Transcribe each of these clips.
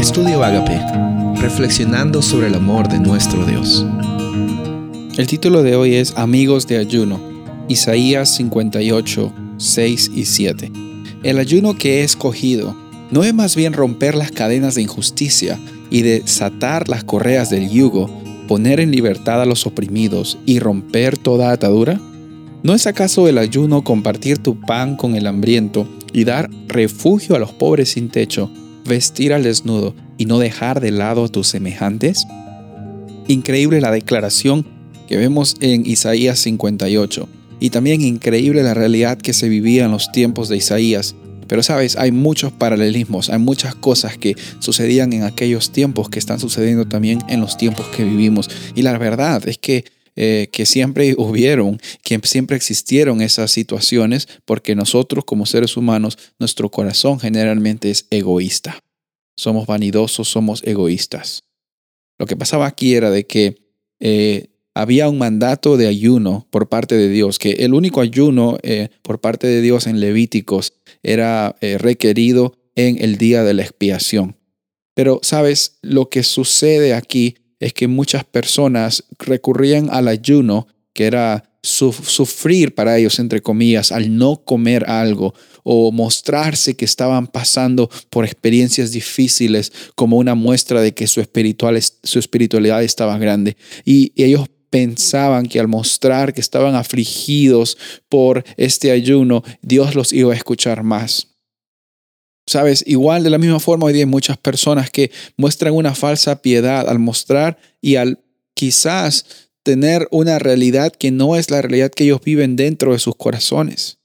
Estudio Agape, reflexionando sobre el amor de nuestro Dios. El título de hoy es Amigos de Ayuno, Isaías 58, 6 y 7. El ayuno que he escogido no es más bien romper las cadenas de injusticia y desatar las correas del yugo, poner en libertad a los oprimidos y romper toda atadura? ¿No es acaso el ayuno compartir tu pan con el hambriento y dar refugio a los pobres sin techo, vestir al desnudo y no dejar de lado a tus semejantes? Increíble la declaración que vemos en Isaías 58 y también increíble la realidad que se vivía en los tiempos de Isaías. Pero sabes, hay muchos paralelismos, hay muchas cosas que sucedían en aquellos tiempos que están sucediendo también en los tiempos que vivimos. Y la verdad es que eh, que siempre hubieron, que siempre existieron esas situaciones, porque nosotros como seres humanos, nuestro corazón generalmente es egoísta. Somos vanidosos, somos egoístas. Lo que pasaba aquí era de que eh, había un mandato de ayuno por parte de Dios, que el único ayuno eh, por parte de Dios en Levíticos era requerido en el día de la expiación. Pero, ¿sabes? Lo que sucede aquí es que muchas personas recurrían al ayuno, que era sufrir para ellos, entre comillas, al no comer algo o mostrarse que estaban pasando por experiencias difíciles como una muestra de que su, espiritual, su espiritualidad estaba grande. Y, y ellos pensaban que al mostrar que estaban afligidos por este ayuno, Dios los iba a escuchar más. Sabes, igual de la misma forma hoy día hay muchas personas que muestran una falsa piedad al mostrar y al quizás tener una realidad que no es la realidad que ellos viven dentro de sus corazones.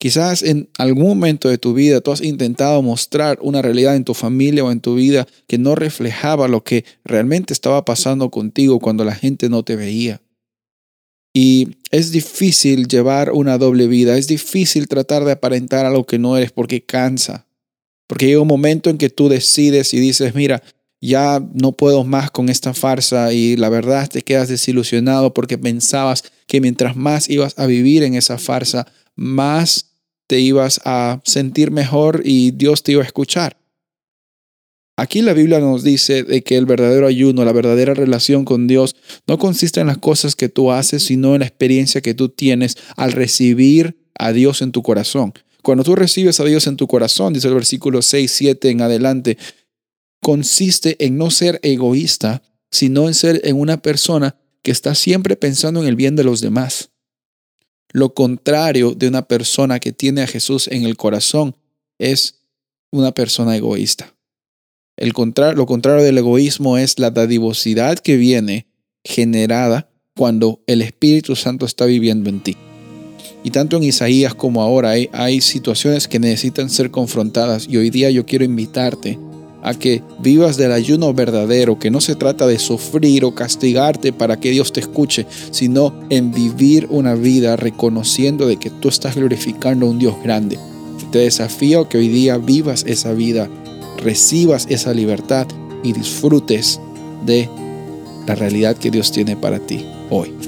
Quizás en algún momento de tu vida tú has intentado mostrar una realidad en tu familia o en tu vida que no reflejaba lo que realmente estaba pasando contigo cuando la gente no te veía. Y es difícil llevar una doble vida, es difícil tratar de aparentar algo que no eres porque cansa. Porque llega un momento en que tú decides y dices, mira, ya no puedo más con esta farsa y la verdad te quedas desilusionado porque pensabas que mientras más ibas a vivir en esa farsa, más te ibas a sentir mejor y Dios te iba a escuchar. Aquí la Biblia nos dice de que el verdadero ayuno, la verdadera relación con Dios, no consiste en las cosas que tú haces, sino en la experiencia que tú tienes al recibir a Dios en tu corazón. Cuando tú recibes a Dios en tu corazón, dice el versículo 6, 7 en adelante, consiste en no ser egoísta, sino en ser en una persona que está siempre pensando en el bien de los demás. Lo contrario de una persona que tiene a Jesús en el corazón es una persona egoísta. El lo contrario del egoísmo es la dadivosidad que viene generada cuando el Espíritu Santo está viviendo en ti. Y tanto en Isaías como ahora hay, situaciones que necesitan ser confrontadas y hoy día yo quiero invitarte a que vivas del ayuno verdadero, que no se trata de sufrir o castigarte para que Dios te escuche, sino en vivir una vida reconociendo de que tú estás glorificando a un Dios grande. Te desafío que hoy día vivas esa vida, recibas esa libertad y disfrutes de la realidad que Dios tiene para ti hoy.